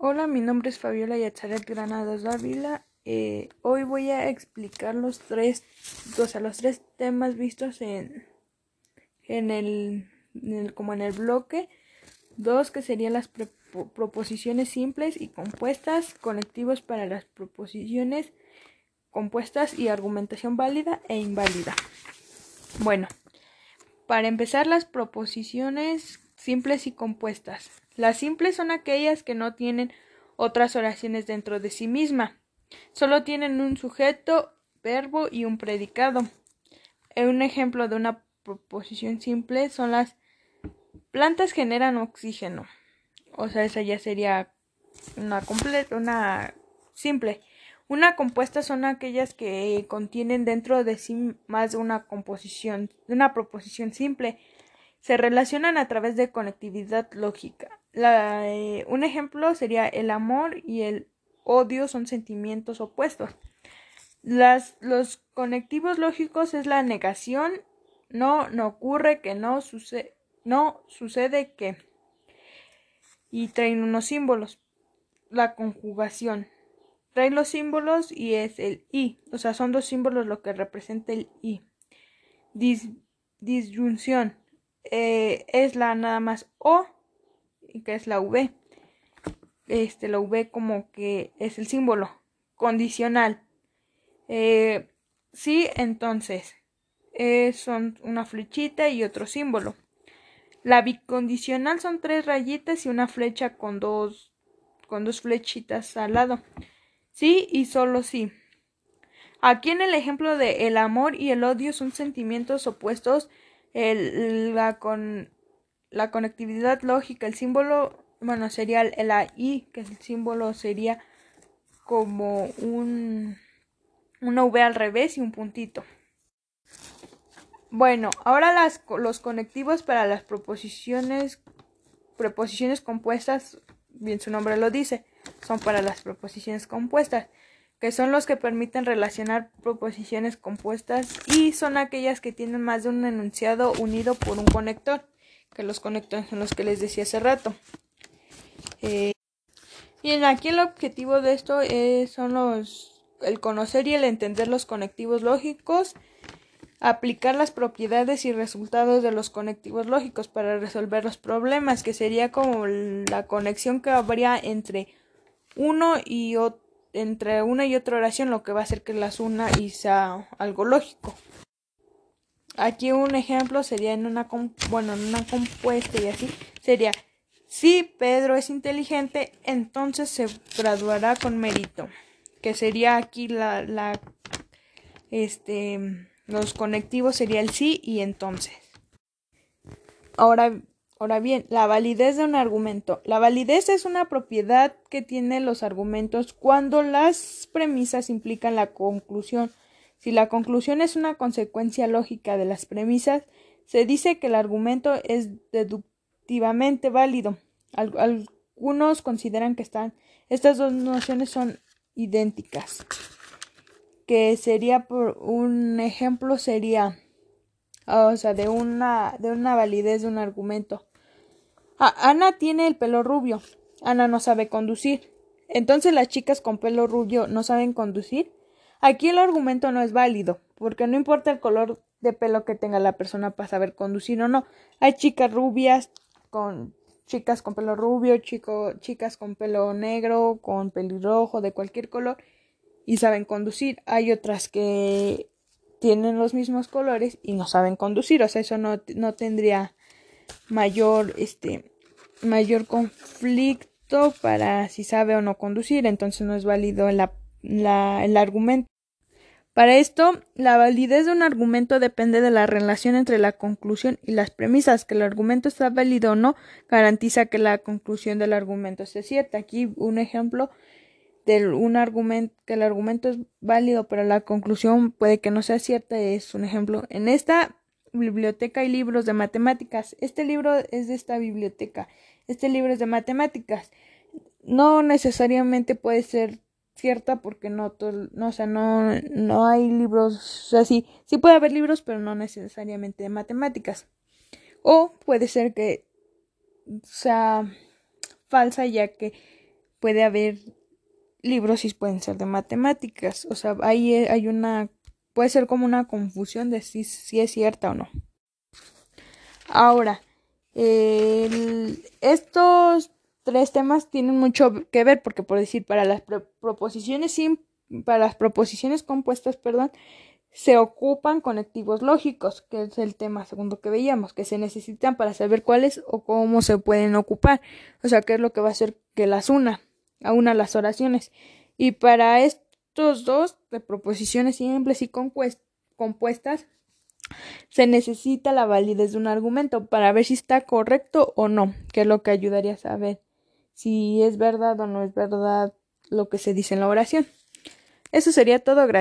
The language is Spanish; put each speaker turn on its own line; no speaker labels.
Hola, mi nombre es Fabiola Yatzaret Granados Dávila. Eh, hoy voy a explicar los tres, o sea, los tres temas vistos en, en, el, como en el bloque. Dos que serían las proposiciones simples y compuestas, conectivos para las proposiciones compuestas y argumentación válida e inválida. Bueno, para empezar las proposiciones simples y compuestas. Las simples son aquellas que no tienen otras oraciones dentro de sí misma. Solo tienen un sujeto, verbo y un predicado. Un ejemplo de una proposición simple son las plantas generan oxígeno. O sea, esa ya sería una completa, una simple. Una compuesta son aquellas que contienen dentro de sí más de una composición, una proposición simple se relacionan a través de conectividad lógica. Eh, un ejemplo sería el amor y el odio son sentimientos opuestos. los conectivos lógicos es la negación, no, no ocurre, que no, sucede, no sucede que. Y traen unos símbolos. La conjugación. Traen los símbolos y es el i. O sea, son dos símbolos lo que representa el i. disyunción eh, es la nada más O, que es la V. Este, la V como que es el símbolo condicional. Eh, sí, entonces, eh, son una flechita y otro símbolo. La bicondicional son tres rayitas y una flecha con dos, con dos flechitas al lado. Sí y solo sí. Aquí en el ejemplo de el amor y el odio son sentimientos opuestos el, la, con, la conectividad lógica, el símbolo, sería el, I, que el símbolo sería como un, una V al revés y un puntito. Bueno, ahora las, los conectivos para las proposiciones, preposiciones compuestas, bien su nombre lo dice, son para las proposiciones compuestas que son los que permiten relacionar proposiciones compuestas y son aquellas que tienen más de un enunciado unido por un conector, que los conectores son los que les decía hace rato. Eh, y aquí el objetivo de esto es, son los el conocer y el entender los conectivos lógicos, aplicar las propiedades y resultados de los conectivos lógicos para resolver los problemas, que sería como la conexión que habría entre uno y entre una y otra oración lo que va a hacer que las una y algo lógico. Aquí un ejemplo sería en una bueno, en una compuesta y así sería si Pedro es inteligente, entonces se graduará con mérito, que sería aquí la, este los conectivos sería el sí y entonces. Ahora Ahora bien, la validez de un argumento. La validez es una propiedad que tienen los argumentos cuando las premisas implican la conclusión. Si la conclusión es una consecuencia lógica de las premisas, se dice que el argumento es deductivamente válido. algunos consideran que están, estas dos nociones son idénticas. Que sería por un ejemplo sería o sea, de una, de una validez de un argumento. Ana tiene el pelo rubio. Ana no sabe conducir. Entonces las chicas con pelo rubio no saben conducir. Aquí el argumento no es válido, porque no importa el color de pelo que tenga la persona para saber conducir o no. Hay chicas rubias con chicas con pelo rubio, chico, chicas con pelo negro, con pelirrojo, de cualquier color y saben conducir. Hay otras que tienen los mismos colores y no saben conducir, o sea, eso no, no tendría mayor, este, mayor conflicto para si sabe o no conducir, entonces no es válido la, el argumento. Para esto, la validez de un argumento depende de la relación entre la conclusión y las premisas. Que el argumento está válido o no garantiza que la conclusión del argumento esté cierta. Aquí un ejemplo de un argumento que el argumento es válido, pero la conclusión puede que no sea cierta es un ejemplo. En esta biblioteca y libros de matemáticas. Este libro es de esta biblioteca. Este libro es de matemáticas. No necesariamente puede ser cierta porque no, no o sea, no, no hay libros, o sea, sí, sí puede haber libros, pero no necesariamente de matemáticas. O puede ser que sea falsa ya que puede haber libros y pueden ser de matemáticas. O sea, ahí hay una, puede ser como una confusión de si, si es cierta o no. Ahora, estos tres temas tienen mucho que ver porque por decir para las proposiciones para las proposiciones compuestas, perdón, se ocupan conectivos lógicos, que es el tema segundo que veíamos, que se necesitan para saber cuáles o cómo se pueden ocupar, o sea, qué es lo que va a hacer que las una, a una las oraciones. Y para estos dos, de proposiciones simples y compuestas, se necesita la validez de un argumento para ver si está correcto o no, que es lo que ayudaría a saber si es verdad o no es verdad lo que se dice en la oración. Eso sería todo, gracias.